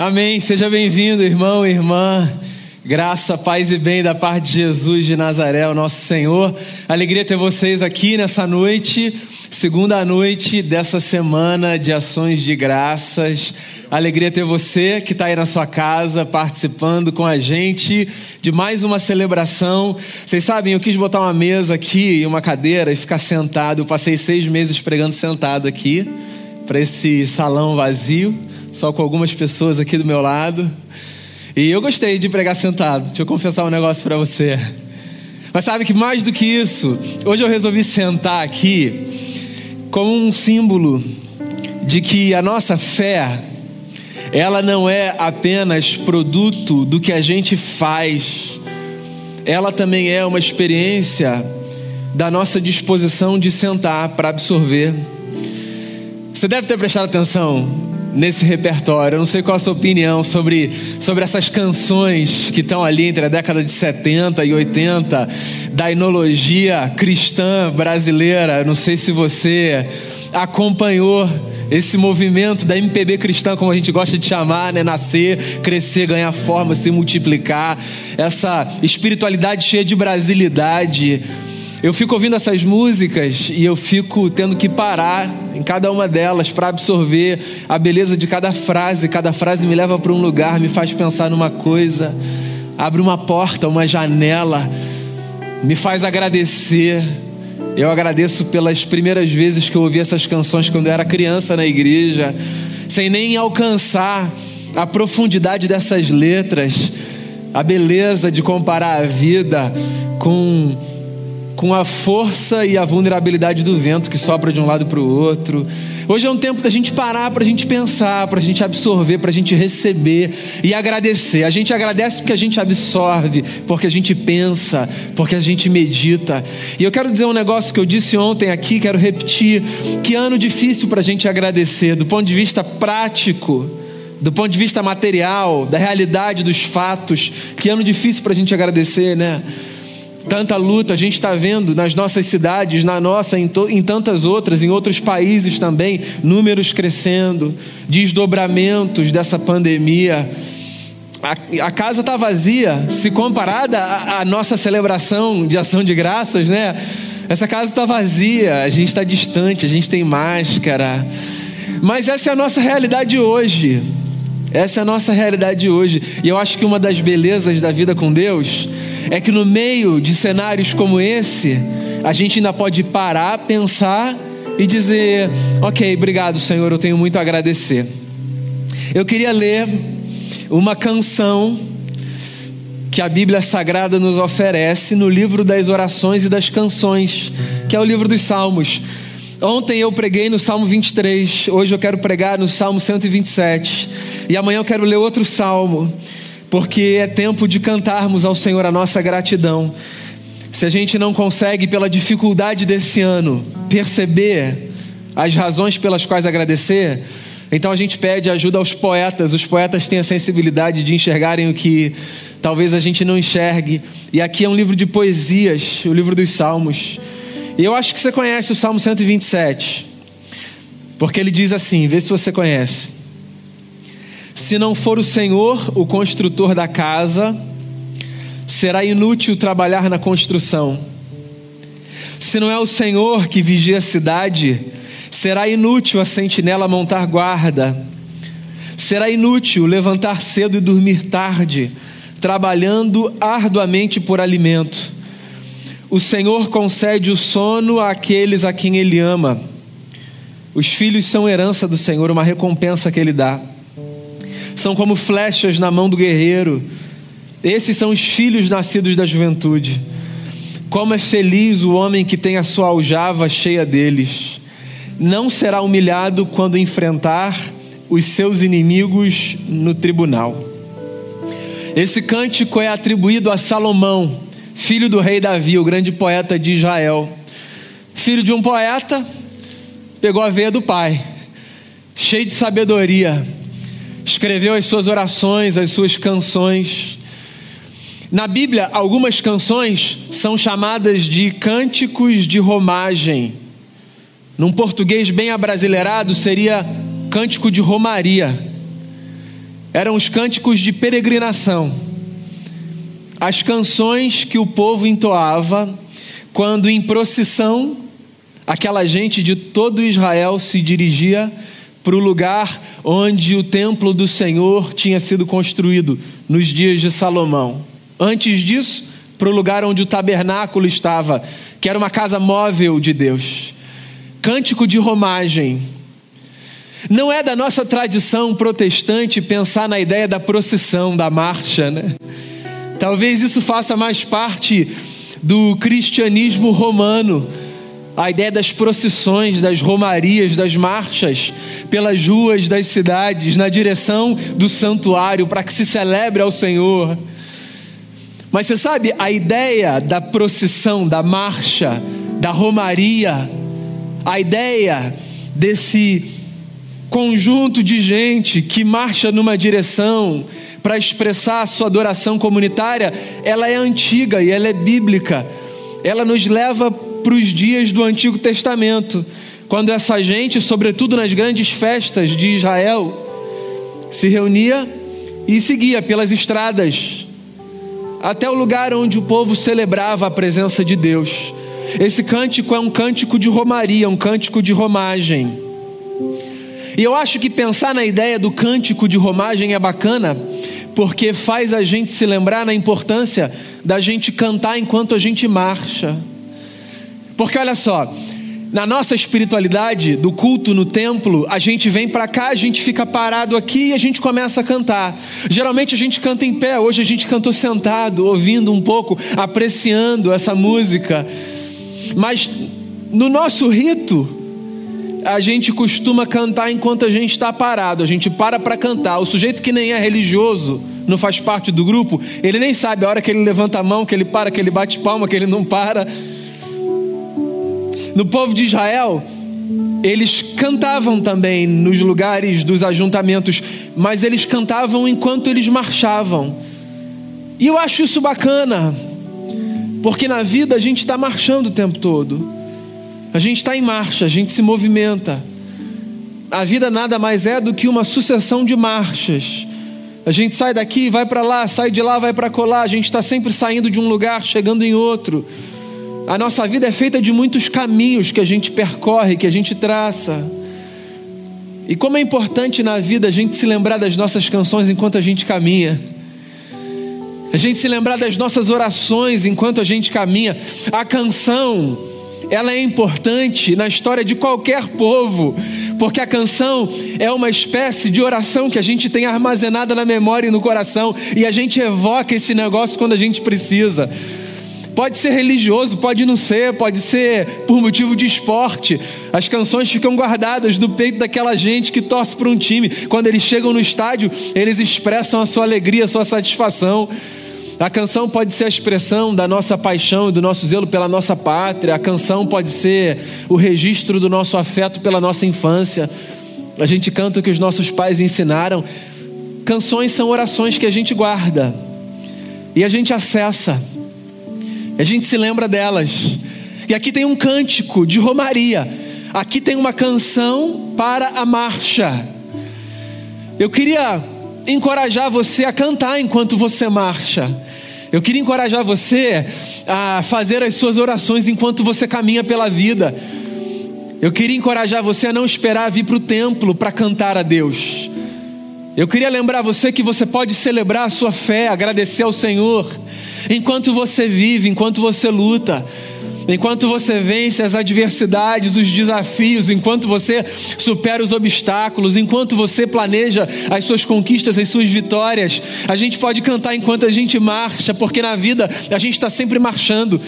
Amém. Seja bem-vindo, irmão e irmã. Graça, paz e bem da parte de Jesus de Nazaré, o nosso Senhor. Alegria ter vocês aqui nessa noite, segunda noite dessa semana de ações de graças. Alegria ter você que está aí na sua casa participando com a gente de mais uma celebração. Vocês sabem, eu quis botar uma mesa aqui e uma cadeira e ficar sentado. Eu passei seis meses pregando sentado aqui para esse salão vazio só com algumas pessoas aqui do meu lado. E eu gostei de pregar sentado. Deixa eu confessar um negócio para você. Mas sabe que mais do que isso, hoje eu resolvi sentar aqui como um símbolo de que a nossa fé, ela não é apenas produto do que a gente faz, ela também é uma experiência da nossa disposição de sentar para absorver. Você deve ter prestado atenção nesse repertório. Eu não sei qual a sua opinião sobre, sobre essas canções que estão ali entre a década de 70 e 80 da enologia cristã brasileira. Eu não sei se você acompanhou esse movimento da MPB cristã, como a gente gosta de chamar, né? Nascer, crescer, ganhar forma, se multiplicar, essa espiritualidade cheia de brasilidade eu fico ouvindo essas músicas e eu fico tendo que parar em cada uma delas para absorver a beleza de cada frase. Cada frase me leva para um lugar, me faz pensar numa coisa, abre uma porta, uma janela, me faz agradecer. Eu agradeço pelas primeiras vezes que eu ouvi essas canções quando eu era criança na igreja, sem nem alcançar a profundidade dessas letras, a beleza de comparar a vida com com a força e a vulnerabilidade do vento que sopra de um lado para o outro. Hoje é um tempo da gente parar para a gente pensar, para a gente absorver, para a gente receber e agradecer. A gente agradece porque a gente absorve, porque a gente pensa, porque a gente medita. E eu quero dizer um negócio que eu disse ontem aqui, quero repetir: que ano difícil para a gente agradecer, do ponto de vista prático do ponto de vista material, da realidade dos fatos, que ano difícil para a gente agradecer, né? Tanta luta a gente está vendo nas nossas cidades, na nossa, em, em tantas outras, em outros países também, números crescendo, desdobramentos dessa pandemia. A, a casa está vazia, se comparada à nossa celebração de ação de graças, né? Essa casa está vazia, a gente está distante, a gente tem máscara. Mas essa é a nossa realidade hoje. Essa é a nossa realidade hoje. E eu acho que uma das belezas da vida com Deus é que no meio de cenários como esse, a gente ainda pode parar, pensar e dizer: Ok, obrigado, Senhor, eu tenho muito a agradecer. Eu queria ler uma canção que a Bíblia Sagrada nos oferece no livro das orações e das canções, que é o livro dos Salmos. Ontem eu preguei no Salmo 23, hoje eu quero pregar no Salmo 127. E amanhã eu quero ler outro salmo, porque é tempo de cantarmos ao Senhor a nossa gratidão. Se a gente não consegue, pela dificuldade desse ano, perceber as razões pelas quais agradecer, então a gente pede ajuda aos poetas. Os poetas têm a sensibilidade de enxergarem o que talvez a gente não enxergue. E aqui é um livro de poesias, o livro dos Salmos. E eu acho que você conhece o Salmo 127. Porque ele diz assim: vê se você conhece. Se não for o Senhor o construtor da casa, será inútil trabalhar na construção. Se não é o Senhor que vigia a cidade, será inútil a sentinela montar guarda. Será inútil levantar cedo e dormir tarde, trabalhando arduamente por alimento o Senhor concede o sono àqueles a quem Ele ama. Os filhos são herança do Senhor, uma recompensa que Ele dá. São como flechas na mão do guerreiro. Esses são os filhos nascidos da juventude. Como é feliz o homem que tem a sua aljava cheia deles. Não será humilhado quando enfrentar os seus inimigos no tribunal. Esse cântico é atribuído a Salomão filho do rei Davi, o grande poeta de Israel. Filho de um poeta, pegou a veia do pai, cheio de sabedoria, escreveu as suas orações, as suas canções. Na Bíblia, algumas canções são chamadas de cânticos de romagem. Num português bem abrasileirado, seria cântico de romaria. eram os cânticos de peregrinação, as canções que o povo entoava quando em procissão aquela gente de todo Israel se dirigia para o lugar onde o templo do Senhor tinha sido construído nos dias de Salomão. Antes disso, para o lugar onde o tabernáculo estava, que era uma casa móvel de Deus. Cântico de romagem. Não é da nossa tradição protestante pensar na ideia da procissão, da marcha, né? Talvez isso faça mais parte do cristianismo romano a ideia das procissões, das romarias, das marchas pelas ruas das cidades na direção do santuário para que se celebre ao Senhor. Mas você sabe, a ideia da procissão, da marcha, da romaria, a ideia desse conjunto de gente que marcha numa direção para expressar a sua adoração comunitária, ela é antiga e ela é bíblica. Ela nos leva para os dias do Antigo Testamento, quando essa gente, sobretudo nas grandes festas de Israel, se reunia e seguia pelas estradas até o lugar onde o povo celebrava a presença de Deus. Esse cântico é um cântico de romaria, um cântico de romagem. E eu acho que pensar na ideia do cântico de romagem é bacana, porque faz a gente se lembrar na importância da gente cantar enquanto a gente marcha. Porque olha só, na nossa espiritualidade, do culto no templo, a gente vem para cá, a gente fica parado aqui e a gente começa a cantar. Geralmente a gente canta em pé, hoje a gente cantou sentado, ouvindo um pouco, apreciando essa música. Mas no nosso rito, a gente costuma cantar enquanto a gente está parado, a gente para para cantar. O sujeito que nem é religioso, não faz parte do grupo, ele nem sabe a hora que ele levanta a mão, que ele para, que ele bate palma, que ele não para. No povo de Israel, eles cantavam também nos lugares dos ajuntamentos, mas eles cantavam enquanto eles marchavam. E eu acho isso bacana, porque na vida a gente está marchando o tempo todo, a gente está em marcha, a gente se movimenta. A vida nada mais é do que uma sucessão de marchas. A gente sai daqui, vai para lá, sai de lá, vai para colar. A gente está sempre saindo de um lugar, chegando em outro. A nossa vida é feita de muitos caminhos que a gente percorre, que a gente traça. E como é importante na vida a gente se lembrar das nossas canções enquanto a gente caminha. A gente se lembrar das nossas orações enquanto a gente caminha. A canção, ela é importante na história de qualquer povo, porque a canção é uma espécie de oração que a gente tem armazenada na memória e no coração, e a gente evoca esse negócio quando a gente precisa. Pode ser religioso, pode não ser, pode ser por motivo de esporte. As canções ficam guardadas no peito daquela gente que torce para um time. Quando eles chegam no estádio, eles expressam a sua alegria, a sua satisfação. A canção pode ser a expressão da nossa paixão e do nosso zelo pela nossa pátria. A canção pode ser o registro do nosso afeto pela nossa infância. A gente canta o que os nossos pais ensinaram. Canções são orações que a gente guarda e a gente acessa. A gente se lembra delas. E aqui tem um cântico de romaria. Aqui tem uma canção para a marcha. Eu queria encorajar você a cantar enquanto você marcha. Eu queria encorajar você a fazer as suas orações enquanto você caminha pela vida. Eu queria encorajar você a não esperar vir para o templo para cantar a Deus. Eu queria lembrar você que você pode celebrar a sua fé, agradecer ao Senhor, enquanto você vive, enquanto você luta, enquanto você vence as adversidades, os desafios, enquanto você supera os obstáculos, enquanto você planeja as suas conquistas, as suas vitórias. A gente pode cantar enquanto a gente marcha, porque na vida a gente está sempre marchando.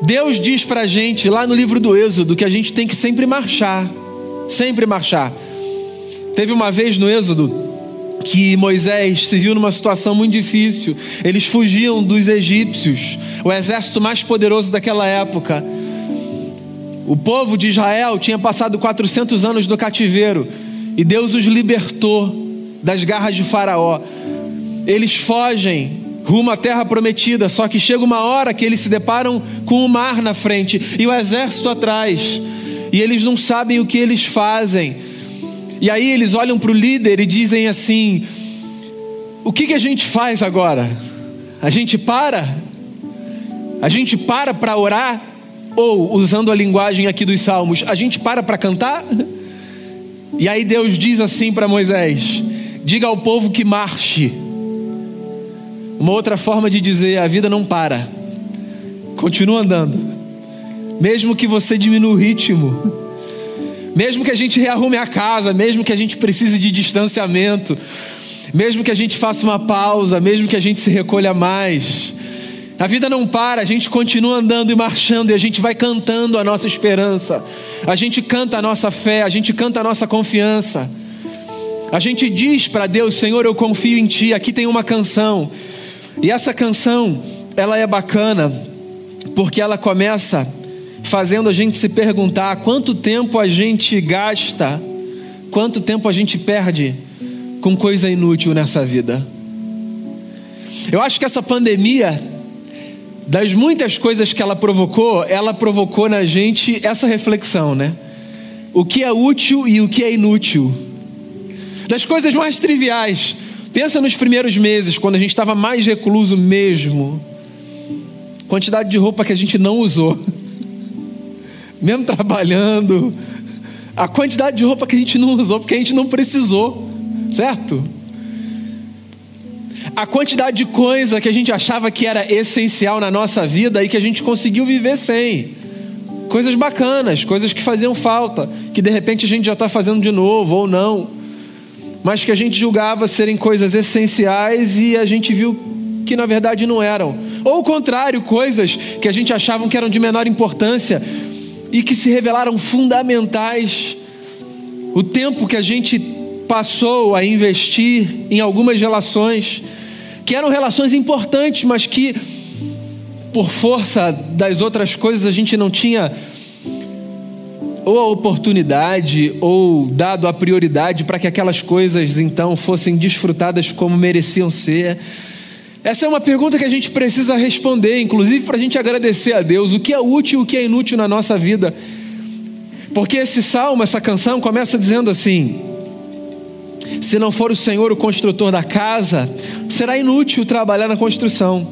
Deus diz para a gente lá no livro do Êxodo que a gente tem que sempre marchar, sempre marchar. Teve uma vez no Êxodo que Moisés se viu numa situação muito difícil. Eles fugiam dos egípcios, o exército mais poderoso daquela época. O povo de Israel tinha passado 400 anos no cativeiro e Deus os libertou das garras de Faraó. Eles fogem rumo à terra prometida, só que chega uma hora que eles se deparam com o mar na frente e o exército atrás, e eles não sabem o que eles fazem. E aí eles olham para o líder e dizem assim: o que, que a gente faz agora? A gente para? A gente para para orar? Ou, usando a linguagem aqui dos salmos, a gente para para cantar? E aí Deus diz assim para Moisés: diga ao povo que marche. Uma outra forma de dizer: a vida não para, continua andando, mesmo que você diminua o ritmo, mesmo que a gente rearrume a casa, mesmo que a gente precise de distanciamento, mesmo que a gente faça uma pausa, mesmo que a gente se recolha mais. A vida não para, a gente continua andando e marchando e a gente vai cantando a nossa esperança, a gente canta a nossa fé, a gente canta a nossa confiança. A gente diz para Deus: Senhor, eu confio em Ti. Aqui tem uma canção, e essa canção, ela é bacana, porque ela começa fazendo a gente se perguntar quanto tempo a gente gasta, quanto tempo a gente perde com coisa inútil nessa vida. Eu acho que essa pandemia das muitas coisas que ela provocou, ela provocou na gente essa reflexão, né? O que é útil e o que é inútil. Das coisas mais triviais. Pensa nos primeiros meses, quando a gente estava mais recluso mesmo. Quantidade de roupa que a gente não usou. Mesmo trabalhando. A quantidade de roupa que a gente não usou, porque a gente não precisou. Certo? a quantidade de coisa que a gente achava que era essencial na nossa vida e que a gente conseguiu viver sem. Coisas bacanas, coisas que faziam falta, que de repente a gente já está fazendo de novo ou não, mas que a gente julgava serem coisas essenciais e a gente viu que na verdade não eram. Ou o contrário, coisas que a gente achava que eram de menor importância e que se revelaram fundamentais. O tempo que a gente passou a investir em algumas relações que eram relações importantes, mas que por força das outras coisas a gente não tinha ou a oportunidade ou dado a prioridade para que aquelas coisas então fossem desfrutadas como mereciam ser. Essa é uma pergunta que a gente precisa responder, inclusive para a gente agradecer a Deus o que é útil e o que é inútil na nossa vida. Porque esse salmo, essa canção começa dizendo assim: se não for o Senhor o construtor da casa, será inútil trabalhar na construção.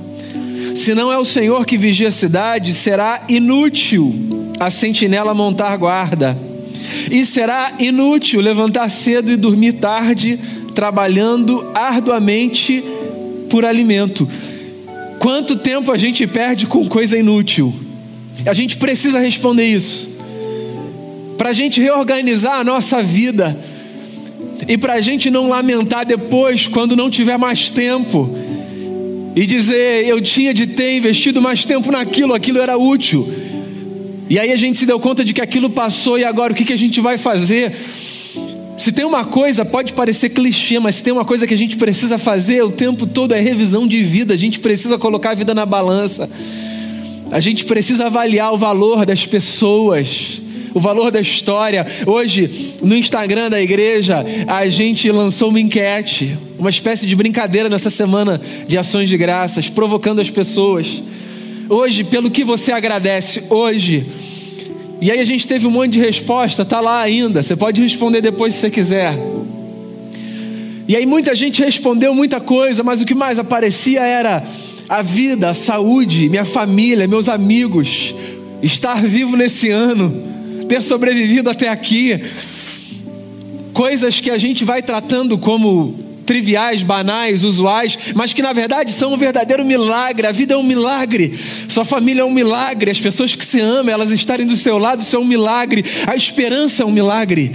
Se não é o Senhor que vigia a cidade, será inútil a sentinela montar guarda. E será inútil levantar cedo e dormir tarde, trabalhando arduamente por alimento. Quanto tempo a gente perde com coisa inútil? A gente precisa responder isso. Para a gente reorganizar a nossa vida e para a gente não lamentar depois, quando não tiver mais tempo, e dizer, eu tinha de ter investido mais tempo naquilo, aquilo era útil. E aí a gente se deu conta de que aquilo passou e agora o que, que a gente vai fazer? Se tem uma coisa, pode parecer clichê, mas se tem uma coisa que a gente precisa fazer o tempo todo é revisão de vida, a gente precisa colocar a vida na balança, a gente precisa avaliar o valor das pessoas, o valor da história. Hoje, no Instagram da igreja, a gente lançou uma enquete, uma espécie de brincadeira nessa semana de ações de graças, provocando as pessoas. Hoje, pelo que você agradece hoje? E aí a gente teve um monte de resposta, tá lá ainda. Você pode responder depois se você quiser. E aí muita gente respondeu muita coisa, mas o que mais aparecia era a vida, a saúde, minha família, meus amigos, estar vivo nesse ano ter sobrevivido até aqui. Coisas que a gente vai tratando como triviais, banais, usuais, mas que na verdade são um verdadeiro milagre. A vida é um milagre, sua família é um milagre, as pessoas que se amam, elas estarem do seu lado, isso é um milagre. A esperança é um milagre.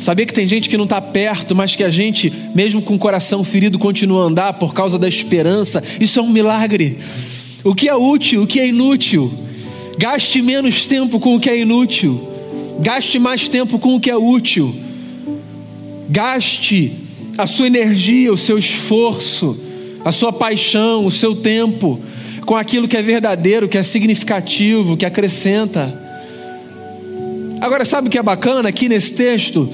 Saber que tem gente que não está perto, mas que a gente, mesmo com o coração ferido, continua a andar por causa da esperança, isso é um milagre. O que é útil, o que é inútil. Gaste menos tempo com o que é inútil. Gaste mais tempo com o que é útil. Gaste a sua energia, o seu esforço, a sua paixão, o seu tempo com aquilo que é verdadeiro, que é significativo, que acrescenta. Agora, sabe o que é bacana aqui nesse texto?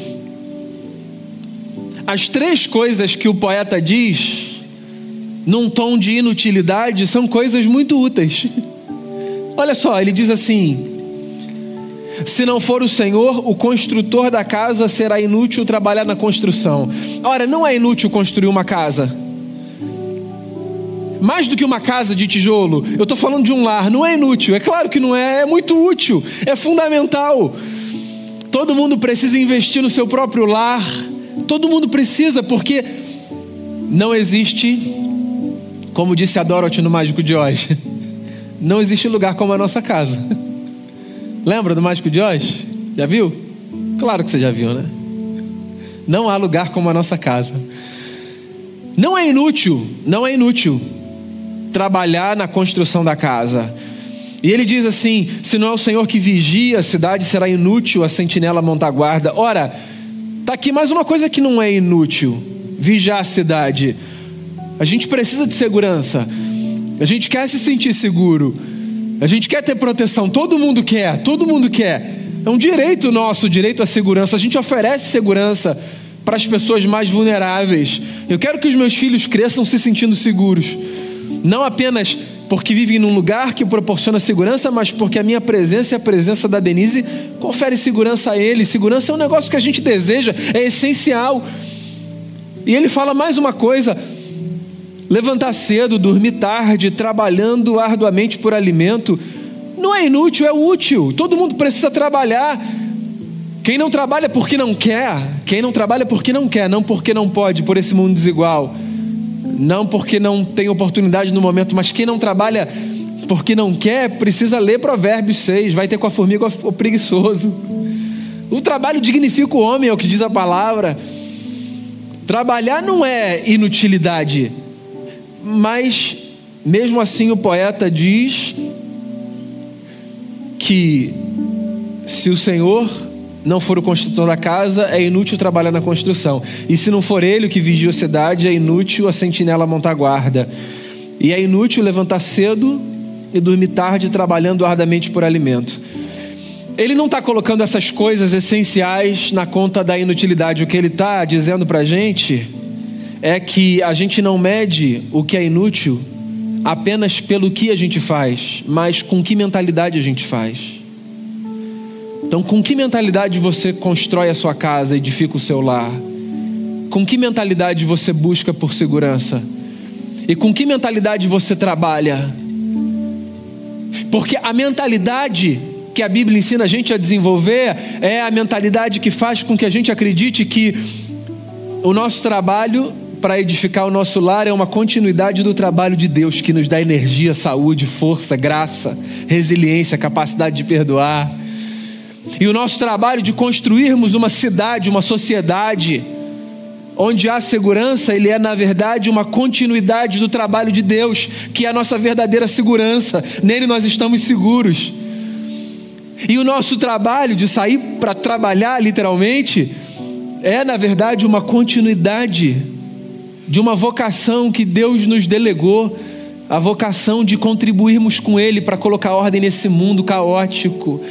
As três coisas que o poeta diz, num tom de inutilidade, são coisas muito úteis. Olha só, ele diz assim: Se não for o Senhor, o construtor da casa será inútil trabalhar na construção. Ora, não é inútil construir uma casa. Mais do que uma casa de tijolo, eu estou falando de um lar, não é inútil, é claro que não é, é muito útil, é fundamental. Todo mundo precisa investir no seu próprio lar, todo mundo precisa, porque não existe, como disse a Dorothy no Mágico de Oz, não existe lugar como a nossa casa. Lembra do Mágico de Oz? Já viu? Claro que você já viu, né? Não há lugar como a nossa casa. Não é inútil, não é inútil trabalhar na construção da casa. E ele diz assim: se não é o Senhor que vigia a cidade, será inútil a sentinela montar guarda. Ora, tá aqui mais uma coisa que não é inútil: vigiar a cidade. A gente precisa de segurança, a gente quer se sentir seguro. A gente quer ter proteção, todo mundo quer, todo mundo quer. É um direito nosso, direito à segurança. A gente oferece segurança para as pessoas mais vulneráveis. Eu quero que os meus filhos cresçam se sentindo seguros. Não apenas porque vivem num lugar que proporciona segurança, mas porque a minha presença e a presença da Denise confere segurança a eles. Segurança é um negócio que a gente deseja, é essencial. E ele fala mais uma coisa: levantar cedo, dormir tarde, trabalhando arduamente por alimento, não é inútil, é útil. Todo mundo precisa trabalhar. Quem não trabalha porque não quer, quem não trabalha porque não quer, não porque não pode, por esse mundo desigual, não porque não tem oportunidade no momento, mas quem não trabalha porque não quer, precisa ler Provérbios 6, vai ter com a formiga o preguiçoso. O trabalho dignifica o homem, é o que diz a palavra. Trabalhar não é inutilidade, mas, mesmo assim, o poeta diz que se o Senhor não for o construtor da casa, é inútil trabalhar na construção. E se não for ele o que vigia a cidade, é inútil a sentinela montar guarda. E é inútil levantar cedo e dormir tarde trabalhando ardamente por alimento. Ele não está colocando essas coisas essenciais na conta da inutilidade. O que ele está dizendo para a gente é que a gente não mede o que é inútil apenas pelo que a gente faz, mas com que mentalidade a gente faz. Então, com que mentalidade você constrói a sua casa, edifica o seu lar? Com que mentalidade você busca por segurança? E com que mentalidade você trabalha? Porque a mentalidade que a Bíblia ensina a gente a desenvolver é a mentalidade que faz com que a gente acredite que o nosso trabalho para edificar o nosso lar é uma continuidade do trabalho de Deus que nos dá energia, saúde, força, graça, resiliência, capacidade de perdoar. E o nosso trabalho de construirmos uma cidade, uma sociedade, onde há segurança, ele é na verdade uma continuidade do trabalho de Deus, que é a nossa verdadeira segurança. Nele nós estamos seguros. E o nosso trabalho de sair para trabalhar, literalmente, é na verdade uma continuidade de uma vocação que Deus nos delegou, a vocação de contribuirmos com Ele para colocar ordem nesse mundo caótico.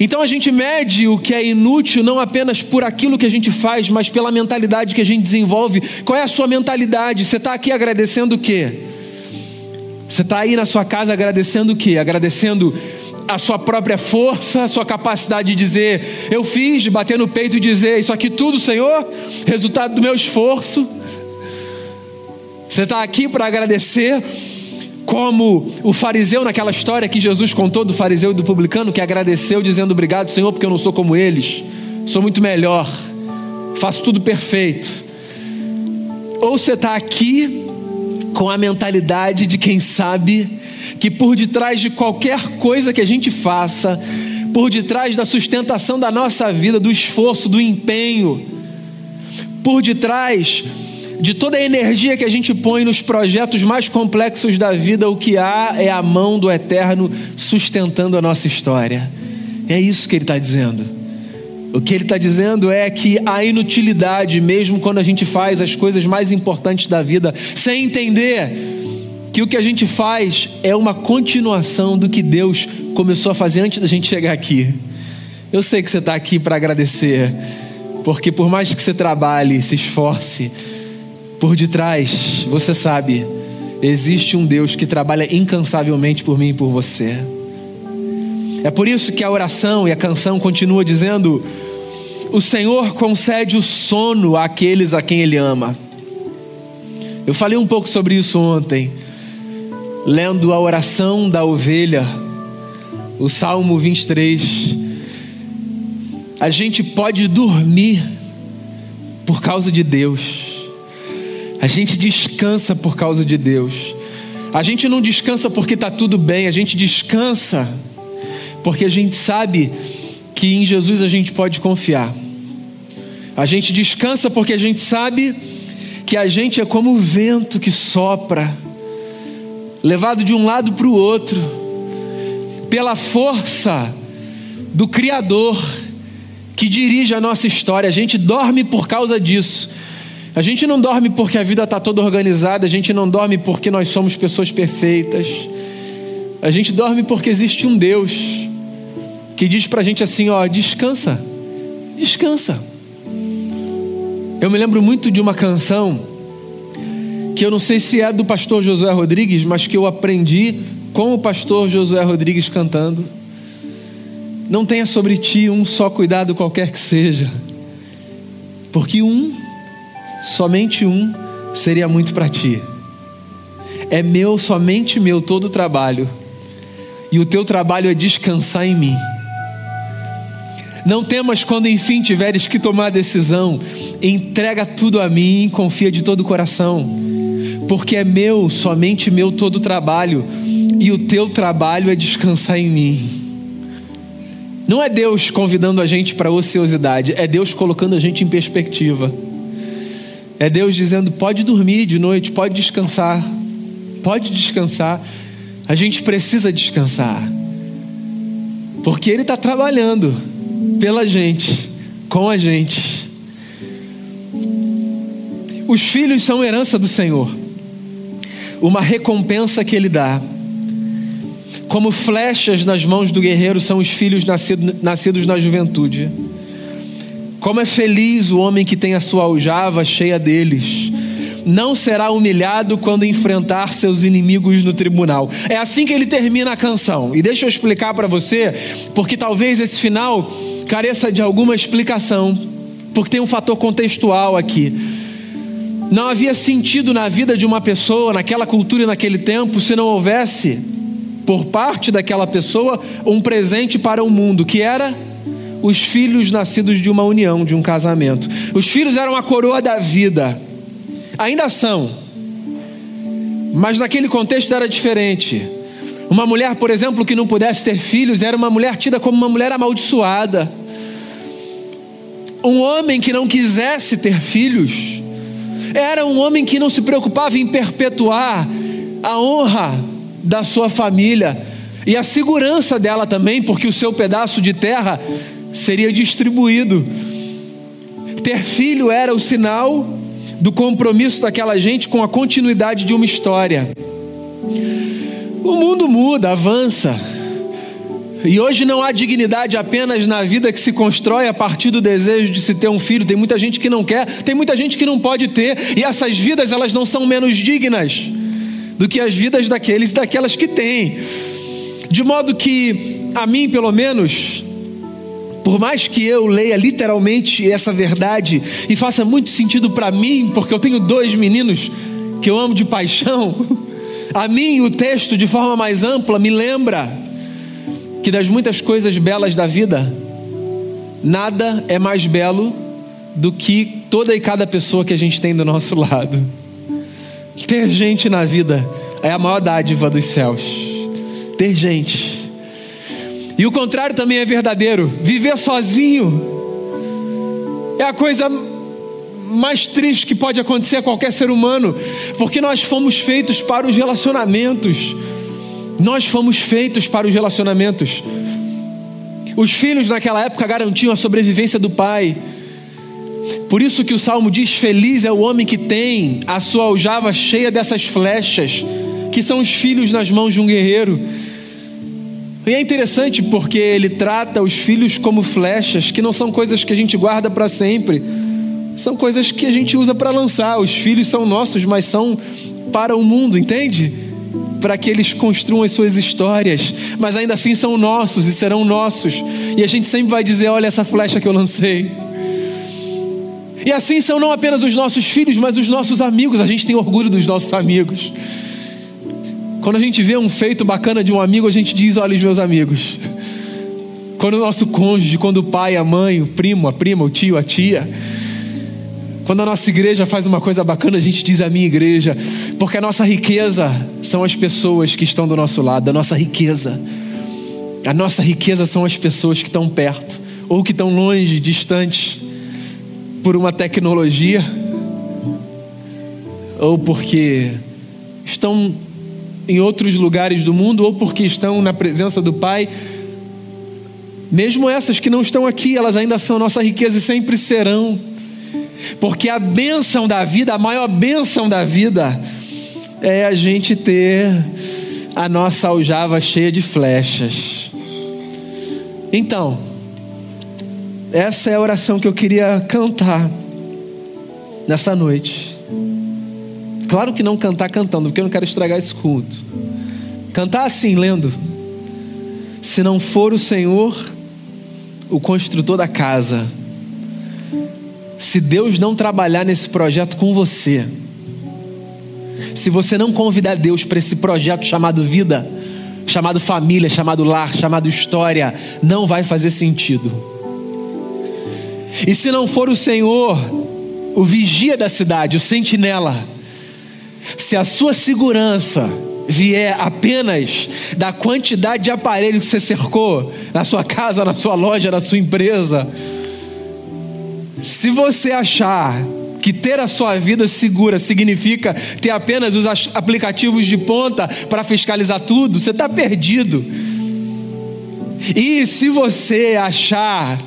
Então a gente mede o que é inútil não apenas por aquilo que a gente faz, mas pela mentalidade que a gente desenvolve. Qual é a sua mentalidade? Você está aqui agradecendo o quê? Você está aí na sua casa agradecendo o quê? Agradecendo a sua própria força, a sua capacidade de dizer, eu fiz, de bater no peito e dizer, isso aqui tudo, Senhor, resultado do meu esforço. Você está aqui para agradecer, como o fariseu naquela história que Jesus contou do fariseu e do publicano, que agradeceu dizendo obrigado, Senhor, porque eu não sou como eles, sou muito melhor, faço tudo perfeito. Ou você está aqui com a mentalidade de quem sabe que por detrás de qualquer coisa que a gente faça, por detrás da sustentação da nossa vida, do esforço, do empenho, por detrás de toda a energia que a gente põe nos projetos mais complexos da vida, o que há é a mão do Eterno sustentando a nossa história. É isso que ele está dizendo. O que ele está dizendo é que a inutilidade, mesmo quando a gente faz as coisas mais importantes da vida, sem entender que o que a gente faz é uma continuação do que Deus começou a fazer antes da gente chegar aqui. Eu sei que você está aqui para agradecer, porque por mais que você trabalhe, se esforce, por detrás, você sabe, existe um Deus que trabalha incansavelmente por mim e por você. É por isso que a oração e a canção continua dizendo: O Senhor concede o sono àqueles a quem Ele ama. Eu falei um pouco sobre isso ontem, lendo a oração da ovelha, o Salmo 23. A gente pode dormir por causa de Deus. A gente descansa por causa de Deus. A gente não descansa porque está tudo bem, a gente descansa porque a gente sabe que em Jesus a gente pode confiar. A gente descansa porque a gente sabe que a gente é como o vento que sopra, levado de um lado para o outro, pela força do Criador que dirige a nossa história. A gente dorme por causa disso. A gente não dorme porque a vida está toda organizada, a gente não dorme porque nós somos pessoas perfeitas. A gente dorme porque existe um Deus que diz para a gente assim: ó, descansa, descansa. Eu me lembro muito de uma canção que eu não sei se é do pastor Josué Rodrigues, mas que eu aprendi com o pastor Josué Rodrigues cantando. Não tenha sobre ti um só cuidado qualquer que seja, porque um somente um seria muito para ti. É meu, somente meu todo o trabalho, e o teu trabalho é descansar em mim. Não temas quando enfim tiveres que tomar decisão, entrega tudo a mim, confia de todo o coração, porque é meu, somente meu todo o trabalho, e o teu trabalho é descansar em mim. Não é Deus convidando a gente para ociosidade, é Deus colocando a gente em perspectiva. É Deus dizendo: pode dormir de noite, pode descansar, pode descansar. A gente precisa descansar, porque Ele está trabalhando pela gente, com a gente. Os filhos são herança do Senhor, uma recompensa que Ele dá. Como flechas nas mãos do guerreiro são os filhos nascidos, nascidos na juventude. Como é feliz o homem que tem a sua aljava cheia deles. Não será humilhado quando enfrentar seus inimigos no tribunal. É assim que ele termina a canção. E deixa eu explicar para você, porque talvez esse final careça de alguma explicação, porque tem um fator contextual aqui. Não havia sentido na vida de uma pessoa, naquela cultura e naquele tempo, se não houvesse, por parte daquela pessoa, um presente para o mundo, que era os filhos nascidos de uma união, de um casamento. Os filhos eram a coroa da vida, ainda são, mas naquele contexto era diferente. Uma mulher, por exemplo, que não pudesse ter filhos, era uma mulher tida como uma mulher amaldiçoada. Um homem que não quisesse ter filhos, era um homem que não se preocupava em perpetuar a honra da sua família e a segurança dela também, porque o seu pedaço de terra seria distribuído. Ter filho era o sinal do compromisso daquela gente com a continuidade de uma história. O mundo muda, avança. E hoje não há dignidade apenas na vida que se constrói a partir do desejo de se ter um filho. Tem muita gente que não quer, tem muita gente que não pode ter, e essas vidas elas não são menos dignas do que as vidas daqueles e daquelas que têm. De modo que a mim, pelo menos, por mais que eu leia literalmente essa verdade e faça muito sentido para mim, porque eu tenho dois meninos que eu amo de paixão, a mim o texto de forma mais ampla me lembra que das muitas coisas belas da vida, nada é mais belo do que toda e cada pessoa que a gente tem do nosso lado. Ter gente na vida é a maior dádiva dos céus. Ter gente e o contrário também é verdadeiro. Viver sozinho é a coisa mais triste que pode acontecer a qualquer ser humano, porque nós fomos feitos para os relacionamentos. Nós fomos feitos para os relacionamentos. Os filhos naquela época garantiam a sobrevivência do pai. Por isso que o salmo diz: Feliz é o homem que tem a sua aljava cheia dessas flechas, que são os filhos nas mãos de um guerreiro. E é interessante porque ele trata os filhos como flechas, que não são coisas que a gente guarda para sempre, são coisas que a gente usa para lançar. Os filhos são nossos, mas são para o mundo, entende? para que eles construam as suas histórias, mas ainda assim são nossos e serão nossos. E a gente sempre vai dizer: olha essa flecha que eu lancei. E assim são não apenas os nossos filhos, mas os nossos amigos. A gente tem orgulho dos nossos amigos. Quando a gente vê um feito bacana de um amigo, a gente diz: olha os meus amigos. Quando o nosso cônjuge, quando o pai, a mãe, o primo, a prima, o tio, a tia, quando a nossa igreja faz uma coisa bacana, a gente diz a minha igreja, porque a nossa riqueza são as pessoas que estão do nosso lado, a nossa riqueza. A nossa riqueza são as pessoas que estão perto ou que estão longe, distantes, por uma tecnologia ou porque estão em outros lugares do mundo ou porque estão na presença do Pai. Mesmo essas que não estão aqui, elas ainda são nossa riqueza e sempre serão. Porque a bênção da vida, a maior bênção da vida, é a gente ter a nossa aljava cheia de flechas. Então, essa é a oração que eu queria cantar nessa noite. Claro que não cantar cantando, porque eu não quero estragar esse culto. Cantar assim, lendo. Se não for o Senhor, o construtor da casa, se Deus não trabalhar nesse projeto com você, se você não convidar Deus para esse projeto chamado vida, chamado família, chamado lar, chamado história, não vai fazer sentido. E se não for o Senhor, o vigia da cidade, o sentinela, se a sua segurança vier apenas da quantidade de aparelho que você cercou na sua casa, na sua loja, na sua empresa, se você achar que ter a sua vida segura significa ter apenas os aplicativos de ponta para fiscalizar tudo, você está perdido. E se você achar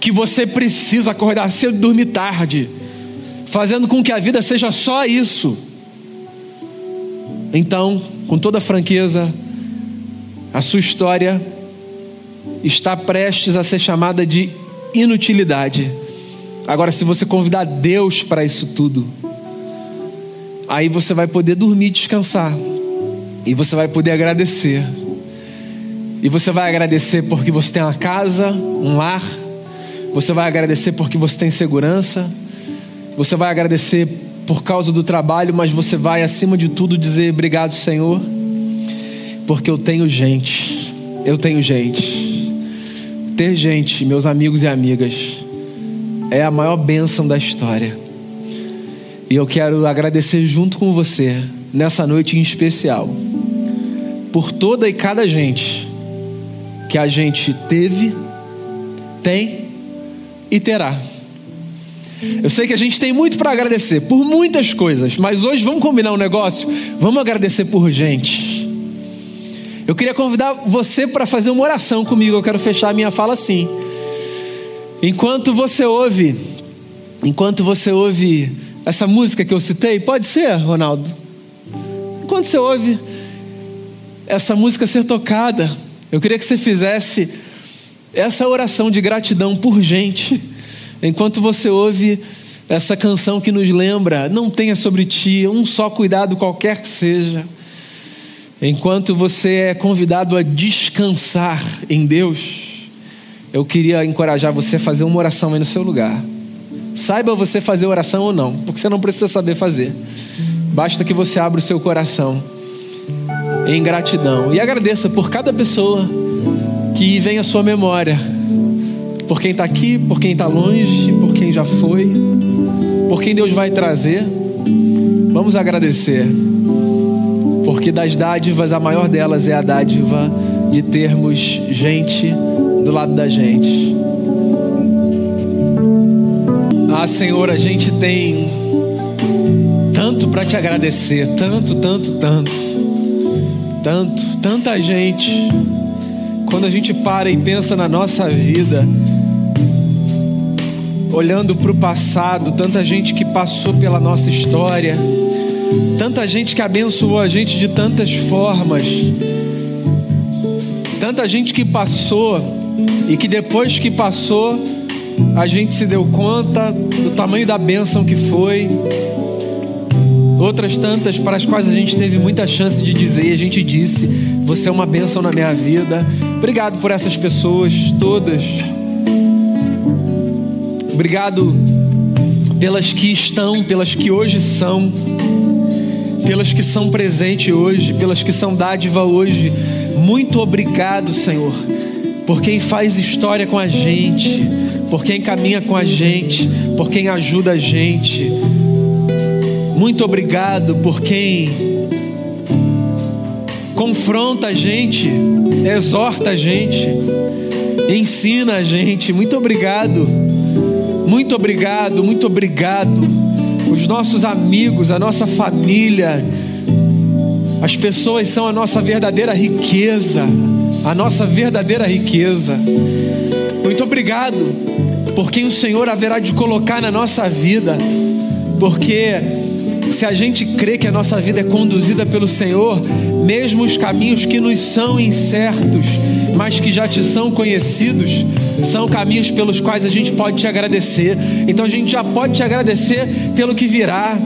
que você precisa acordar cedo e dormir tarde, fazendo com que a vida seja só isso, então, com toda franqueza, a sua história está prestes a ser chamada de inutilidade. Agora, se você convidar Deus para isso tudo, aí você vai poder dormir descansar, e você vai poder agradecer. E você vai agradecer porque você tem uma casa, um lar, você vai agradecer porque você tem segurança, você vai agradecer por causa do trabalho, mas você vai acima de tudo dizer obrigado, Senhor, porque eu tenho gente, eu tenho gente. Ter gente, meus amigos e amigas, é a maior bênção da história. E eu quero agradecer junto com você, nessa noite em especial, por toda e cada gente que a gente teve, tem e terá. Eu sei que a gente tem muito para agradecer por muitas coisas, mas hoje vamos combinar um negócio? Vamos agradecer por gente. Eu queria convidar você para fazer uma oração comigo. Eu quero fechar a minha fala assim. Enquanto você ouve, enquanto você ouve essa música que eu citei, pode ser, Ronaldo? Enquanto você ouve essa música ser tocada, eu queria que você fizesse essa oração de gratidão por gente. Enquanto você ouve essa canção que nos lembra, não tenha sobre ti um só cuidado qualquer que seja. Enquanto você é convidado a descansar em Deus, eu queria encorajar você a fazer uma oração aí no seu lugar. Saiba você fazer oração ou não, porque você não precisa saber fazer. Basta que você abra o seu coração em gratidão e agradeça por cada pessoa que vem à sua memória. Por quem está aqui, por quem está longe, por quem já foi, por quem Deus vai trazer. Vamos agradecer, porque das dádivas, a maior delas é a dádiva de termos gente do lado da gente. Ah, Senhor, a gente tem tanto para te agradecer, tanto, tanto, tanto, tanto, tanta gente. Quando a gente para e pensa na nossa vida, olhando para o passado, tanta gente que passou pela nossa história, tanta gente que abençoou a gente de tantas formas, tanta gente que passou e que depois que passou, a gente se deu conta do tamanho da bênção que foi. outras tantas para as quais a gente teve muita chance de dizer e a gente disse: Você é uma bênção na minha vida. Obrigado por essas pessoas todas. Obrigado pelas que estão, pelas que hoje são, pelas que são presentes hoje, pelas que são dádiva hoje. Muito obrigado, Senhor, por quem faz história com a gente, por quem caminha com a gente, por quem ajuda a gente. Muito obrigado por quem confronta a gente, exorta a gente, ensina a gente. Muito obrigado, muito obrigado, muito obrigado. Os nossos amigos, a nossa família, as pessoas são a nossa verdadeira riqueza, a nossa verdadeira riqueza. Muito obrigado por quem o Senhor haverá de colocar na nossa vida, porque se a gente crê que a nossa vida é conduzida pelo Senhor, mesmo os caminhos que nos são incertos, mas que já te são conhecidos, são caminhos pelos quais a gente pode te agradecer. Então a gente já pode te agradecer pelo que virá.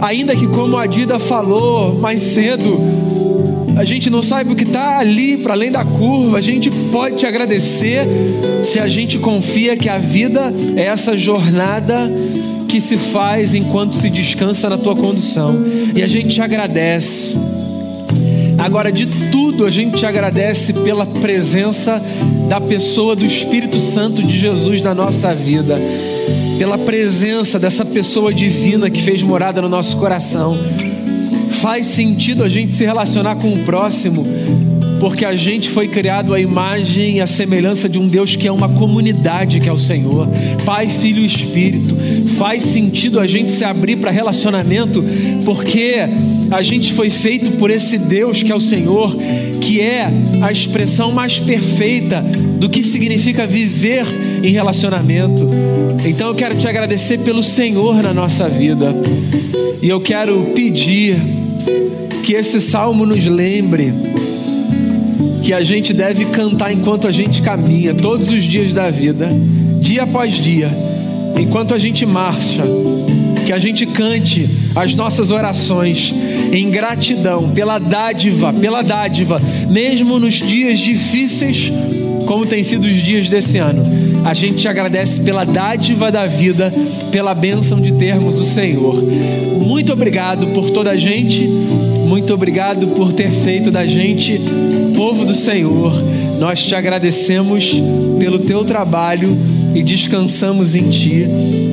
Ainda que, como a Dida falou mais cedo, a gente não sabe o que está ali para além da curva, a gente pode te agradecer se a gente confia que a vida é essa jornada que se faz enquanto se descansa na tua condução. E a gente te agradece. Agora, de tudo, a gente te agradece pela presença da pessoa do Espírito Santo de Jesus na nossa vida, pela presença dessa pessoa divina que fez morada no nosso coração. Faz sentido a gente se relacionar com o próximo, porque a gente foi criado à imagem e à semelhança de um Deus que é uma comunidade, que é o Senhor, Pai, Filho e Espírito. Faz sentido a gente se abrir para relacionamento, porque a gente foi feito por esse Deus que é o Senhor, que é a expressão mais perfeita do que significa viver em relacionamento. Então eu quero te agradecer pelo Senhor na nossa vida. E eu quero pedir que esse salmo nos lembre que a gente deve cantar enquanto a gente caminha, todos os dias da vida, dia após dia, enquanto a gente marcha, que a gente cante as nossas orações em gratidão pela dádiva, pela dádiva, mesmo nos dias difíceis, como tem sido os dias desse ano. A gente te agradece pela dádiva da vida, pela bênção de termos o Senhor. Muito obrigado por toda a gente, muito obrigado por ter feito da gente povo do Senhor. Nós te agradecemos pelo teu trabalho e descansamos em ti,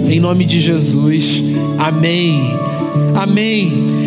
em nome de Jesus. Amém. Amém.